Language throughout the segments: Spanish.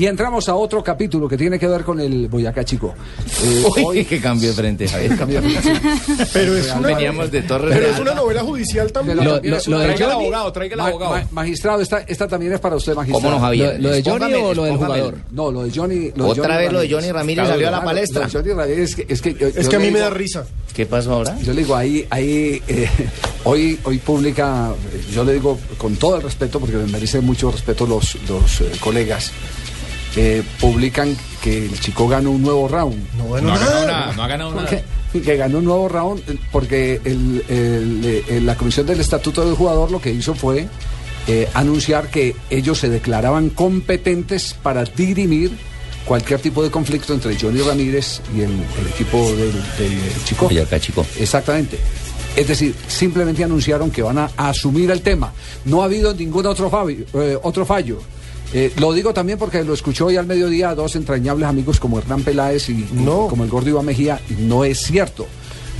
Y entramos a otro capítulo que tiene que ver con el Boyacá Chico. Eh, Uy, qué cambio de frente, Javier. cambio de- Pero es una, Veníamos de Torres pero es una novela judicial también. Lo- lo- lo de traiga el Johnny- abogado, traiga el Ma- abogado. ma- magistrado, esta, esta también es para usted, magistrado. ¿Cómo no, Javier? ¿Lo, lo de Johnny Espóngame, o lo del jugador? No, lo de Johnny. lo de Otra Johnny vez lo de Johnny Ramírez salió a la palestra. Johnny Ramírez es que, es que, yo- Es yo que a mí me da risa. ¿Qué pasó ahora? Yo le digo, ahí, ahí eh, hoy, hoy publica, yo le digo con todo el respeto, porque me merece mucho respeto los, los eh, colegas, eh, publican que el chico ganó un nuevo round. No, bueno, No ha ganado nada. no ha ganado nada. Que, que ganó un nuevo round eh, porque el- el- eh, la comisión del estatuto del jugador lo que hizo fue eh, anunciar que ellos se declaraban competentes para dirimir cualquier tipo de conflicto entre Johnny Ramírez y el, el equipo del, del Chico. Boyacá Chico. Exactamente. Es decir, simplemente anunciaron que van a asumir el tema. No ha habido ningún otro, fabi- eh, otro fallo. Eh, lo digo también porque lo escuchó hoy al mediodía a dos entrañables amigos como Hernán Peláez y, No. como el gordo Iván Mejía. No es cierto.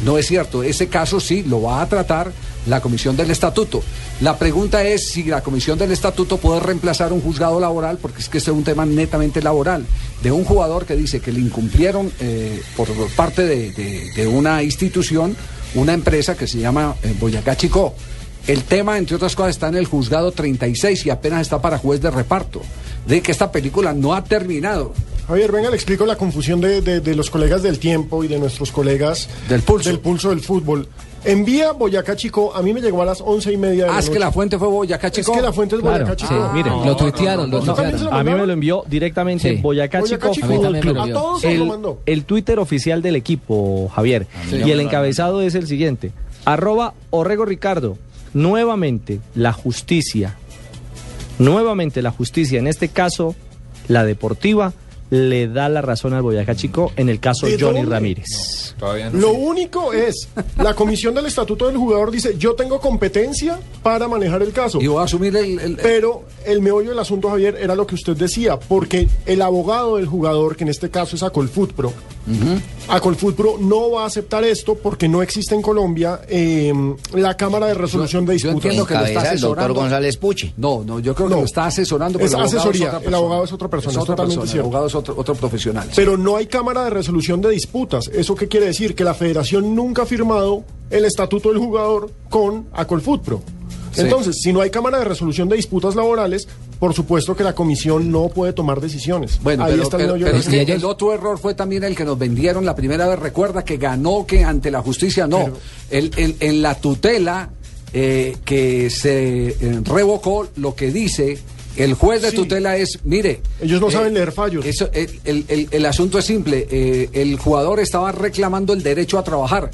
No es cierto. Ese caso sí lo va a tratar la Comisión del Estatuto. La pregunta es si la Comisión del Estatuto puede reemplazar un juzgado laboral, porque es que este es un tema netamente laboral, de un jugador que dice que le incumplieron eh, por parte de, de- de una institución, una empresa que se llama eh, Boyacá Chico. El tema, entre otras cosas, está en el juzgado 36 y apenas está para juez de reparto. De que esta película no ha terminado. Javier, venga, le explico la confusión de, de- de los colegas del tiempo y de nuestros colegas Del pulso. del pulso del fútbol. Envía Boyacá Chico, a mí me llegó a las once y media de la Ah, es que la fuente fue Boyacá Es Chico. que la fuente es Claro, Boyacá sí, Chico. miren, No, lo tuitearon, no, lo no. ¿También se tuitearon. A mí me lo envió directamente Sí. Boyacá Boyacá Chico. Chico. A mí también me lo A todos se lo El, mandó. el Twitter oficial del equipo, Javier. Y el encabezado es el siguiente. Arroba Orrego Ricardo. Nuevamente la justicia. Nuevamente la justicia, en este caso la deportiva, le da la razón al Boyacá Chico en el caso ¿De Johnny dónde? Ramírez. Todavía no. Lo único es, la comisión del estatuto del jugador dice, yo tengo competencia para manejar el caso. Y voy a asumir el- el, Pero el meollo del asunto, Javier, era lo que usted decía, porque el abogado del jugador, que en este caso es Acolfutpro, Acolfutpro no va a aceptar esto porque no existe en Colombia eh, la Cámara de Resolución de yo Disputas. entiendo que lo está el doctor. González Puche. No, no, yo creo que No. lo está asesorando. pero Es el abogado asesoría, otra el persona. abogado es otra persona, Es otra totalmente persona, el cierto. abogado es otro, otro profesional. Pero no hay Cámara de Resolución de Disputas. ¿Eso qué quiere decir? Que la federación nunca ha firmado el estatuto del jugador con Acolfutpro. Sí. Entonces, si no hay Cámara de Resolución de Disputas Laborales, por supuesto que la comisión no puede tomar decisiones. Bueno, Ahí pero, está el pero- pero es que el otro error fue también el que nos vendieron la primera vez. Recuerda que ganó que ante la justicia no. El- el- en la tutela eh, que se eh, revocó, lo que dice el juez de Sí. tutela es, mire... Ellos no saben leer fallos. Eso, el, el- el- el asunto es simple. eh, el jugador estaba reclamando el derecho a trabajar.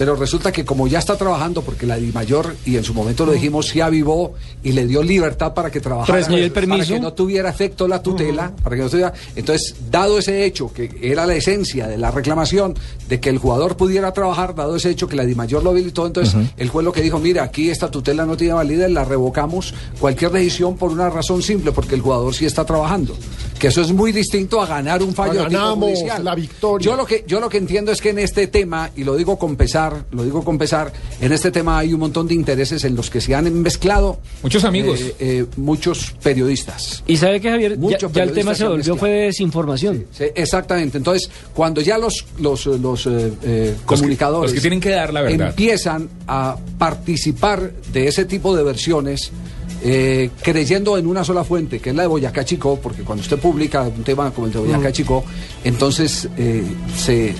Pero resulta que como ya está trabajando, porque la DIMAYOR, y en su momento lo dijimos, se avivó y le dio libertad para que trabajara, Tres meses. ¿Y el permiso? para que no tuviera efecto la tutela, para que no tuviera, entonces, dado ese hecho, que era la esencia de la reclamación, de que el jugador pudiera trabajar, dado ese hecho que la DIMAYOR lo habilitó, entonces el juez lo que dijo, mira, aquí esta tutela no tiene validez, la revocamos cualquier decisión por una razón simple, porque el jugador sí está trabajando. Que eso es muy distinto a ganar un fallo de tipo Ganamos judicial. la victoria. Yo lo que yo lo que entiendo es que en este tema y lo digo con pesar, lo digo con pesar, en este tema hay un montón de intereses en los que se han mezclado Muchos amigos. eh, eh, muchos periodistas. Y sabe que Javier, ya, ya el tema se volvió fue de desinformación. Sí, exactamente. Entonces, cuando ya los los, los eh, eh, comunicadores los que tienen que dar la verdad. empiezan a participar de ese tipo de versiones. eh, creyendo en una sola fuente, que es la de Boyacá Chico, porque cuando usted publica un tema como el de Boyacá Chico, entonces eh, se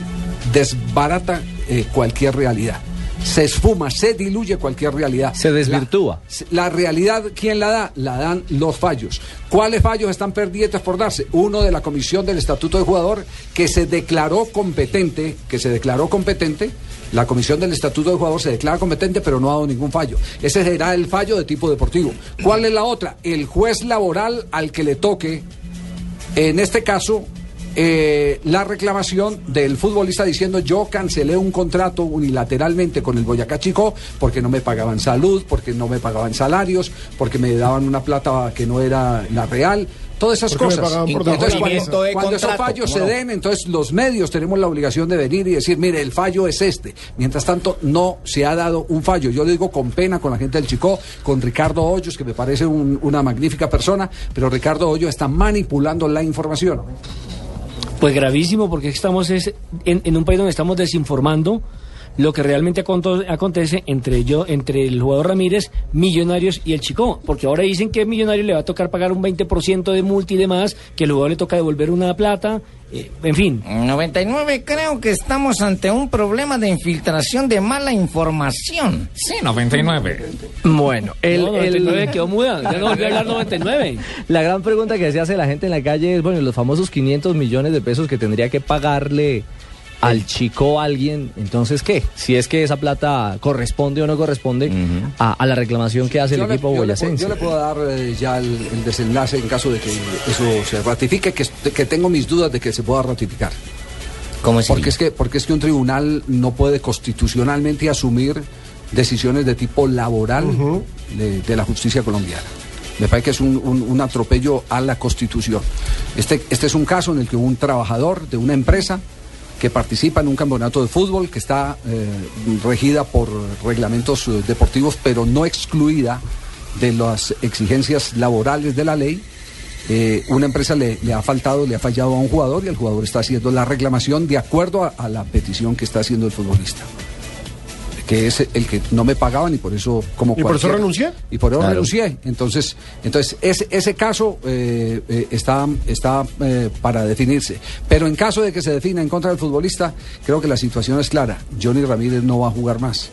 desbarata eh, cualquier realidad. Se esfuma, se diluye cualquier realidad. Se desvirtúa. La, la realidad, ¿quién la da? La dan los fallos. ¿Cuáles fallos están pendientes por darse? Uno de la Comisión del Estatuto de Jugador que se declaró competente, que se declaró competente. La Comisión del Estatuto de Jugador se declara competente, pero no ha dado ningún fallo. Ese será el fallo de tipo deportivo. ¿Cuál es la otra? El juez laboral al que le toque En este caso, eh, la reclamación del futbolista diciendo yo cancelé un contrato unilateralmente con el Boyacá Chico porque no me pagaban salud, porque no me pagaban salarios, porque me daban una plata que no era la real. Todas esas cosas. Entonces, cuando, esos fallos ¿cómo se no? den, entonces los medios tenemos la obligación de venir y decir, mire, el fallo es este. Mientras tanto, no se ha dado un fallo. Yo lo digo con pena con la gente del Chico, con Ricardo Hoyos, que me parece un- una magnífica persona, pero Ricardo Hoyos está manipulando la información. Pues gravísimo, porque estamos es en, en un país donde estamos desinformando lo que realmente aconto- acontece entre yo, entre el jugador Ramírez, Millonarios y el Chico. Porque ahora dicen que Millonarios le va a tocar pagar un 20% de multa y demás, que el jugador le toca devolver una plata, eh, en fin. 99 creo que estamos ante un problema de infiltración de mala información. Sí, 99. Bueno, el, no, el- 99 quedó muda, ya no volvió a hablar 99. la gran pregunta que se hace la gente en la calle es, bueno, los famosos 500 millones de pesos que tendría que pagarle al chico alguien, entonces, ¿qué? Si es que esa plata corresponde o no corresponde a, a la reclamación que hace el Yo equipo yo le puedo- boyacense. Yo le puedo dar eh, ya el, el desenlace en caso de que eso se ratifique, que, que tengo mis dudas de que se pueda ratificar. ¿Cómo es Porque es que porque es que un tribunal no puede constitucionalmente asumir decisiones de tipo laboral de, de la justicia colombiana. Me parece que es un, un- un atropello a la Constitución. Este, este es un caso en el que un trabajador de una empresa que participa en un campeonato de fútbol que está eh, regida por reglamentos eh, deportivos, pero no excluida de las exigencias laborales de la ley, eh, una empresa le, ha faltado, le ha fallado a un jugador y el jugador está haciendo la reclamación de acuerdo a la petición que está haciendo el futbolista. Que es el que no me pagaban y por eso como ¿Y por eso renuncié? Y por eso Claro. renuncié. Entonces, entonces ese, ese caso eh, eh, está, está eh, para definirse. Pero en caso de que se defina en contra del futbolista, creo que la situación es clara. Johnny Ramírez no va a jugar más.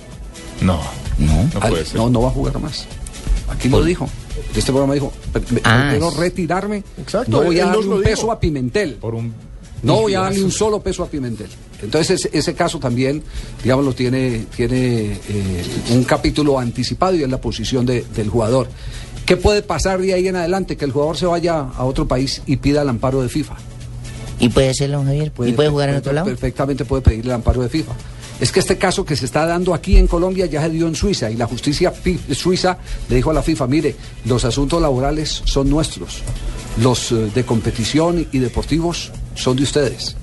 No. No. No puede ser. no, no va a jugar más. Aquí lo dijo. Este programa dijo, "Pre- me- Ah, quiero es- retirarme, Exacto, no voy a darle un dijo. peso a Pimentel. Por un. No voy a darle un solo peso a Pimentel. Entonces ese, ese caso también, digamos, lo tiene, tiene eh, un capítulo anticipado y es la posición de- del jugador. ¿Qué puede pasar de ahí en adelante? Que el jugador se vaya a otro país y pida el amparo de FIFA. ¿Y puede hacerlo, Javier? ¿Y puede jugar en otro lado? Perfectamente puede pedir el amparo de FIFA. Es que este caso que se está dando aquí en Colombia ya se dio en Suiza y la justicia suiza le dijo a la FIFA, mire, los asuntos laborales son nuestros, los eh, de competición y deportivos son de ustedes.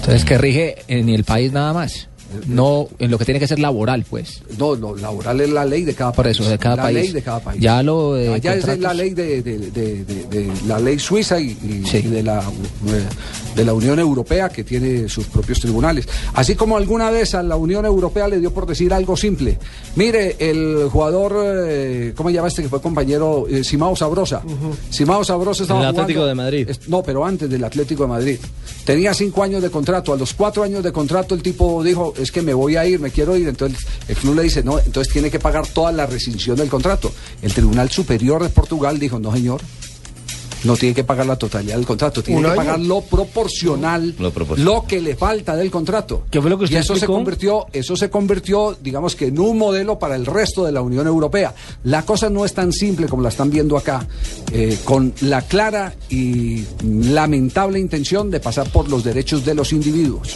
Entonces, que rige en el país nada más. No en lo que tiene que ser laboral, pues. No, lo laboral es la ley de cada Por país. eso, de cada la país. ley de cada país. Ya lo de Allá es la ley de, de- de- de- de la ley suiza y, y- Sí. y de la de la Unión Europea que tiene sus propios tribunales. Así como alguna vez a la Unión Europea le dio por decir algo simple. Mire, el jugador, eh, ¿cómo se llama este que fue compañero? Eh, Simao Sabrosa. Simao Sabrosa estaba El Atlético jugando- de Madrid. es- No, pero antes del Atlético de Madrid. Tenía cinco años de contrato. A los cuatro años de contrato el tipo dijo, es que me voy a ir, me quiero ir. Entonces el club le dice, no, entonces tiene que pagar toda la rescisión del contrato. El Tribunal Superior de Portugal dijo, no señor, no tiene que pagar la totalidad del contrato, tiene ¿Un que año? pagar lo proporcional, Lo proporcional. lo que le falta del contrato. ¿Qué fue lo que usted y eso se convirtió, eso se convirtió, digamos que en un modelo para el resto de la Unión Europea. La cosa no es tan simple como la están viendo acá, eh, con la clara y lamentable intención de pasar por los derechos de los individuos.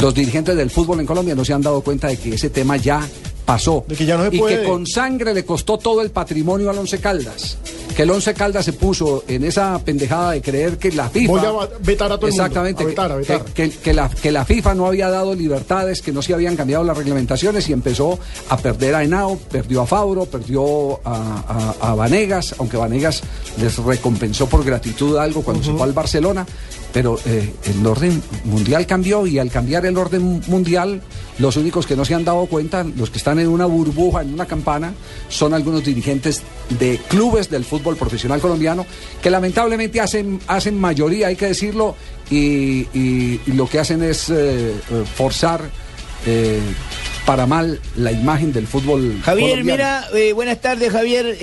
Los dirigentes del fútbol en Colombia no se han dado cuenta de que ese tema ya pasó. De que ya no se y puede. que con sangre le costó todo el patrimonio al Once Caldas. Que el Once Caldas se puso en esa pendejada de creer que la FIFA. Voy a vetar a todo el mundo. Exactamente. A vetar, a que- vetar. Que, que la, que la FIFA no había dado libertades, que no se habían cambiado las reglamentaciones y empezó a perder a Henao, perdió a Fabro, perdió a, a- a Vanegas, aunque Vanegas les recompensó por gratitud algo cuando se fue al Barcelona. Pero eh, el orden mundial cambió y al cambiar el orden mundial, los únicos que no se han dado cuenta, los que están en una burbuja, en una campana, son algunos dirigentes de clubes del fútbol profesional colombiano que lamentablemente hacen, hacen mayoría, hay que decirlo, y, y- y lo que hacen es eh, forzar eh, para mal la imagen del fútbol Javier, colombiano. mira, eh, buenas tardes, Javier.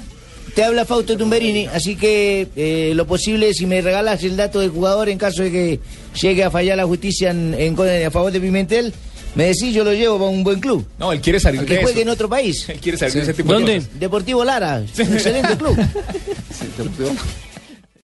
Te habla Fausto Tumberini, así que eh, lo posible, si me regalas el dato del jugador en caso de que llegue a fallar la justicia en, a favor de Pimentel, me decís, yo lo llevo para un buen club. No, él quiere salir Que de juegue en otro país. Él quiere salir de ese tipo ¿Dónde? de. Deportivo Lara, excelente club. Sí,